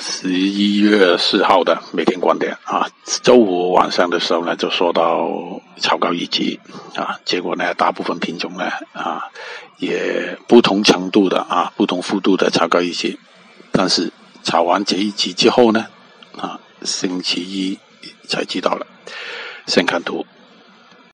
十一月四号的每天观点啊，周五晚上的时候呢，就说到炒高一级啊，结果呢，大部分品种呢啊，也不同程度的啊，不同幅度的炒高一级，但是炒完这一级之后呢，啊，星期一才知道了，先看图。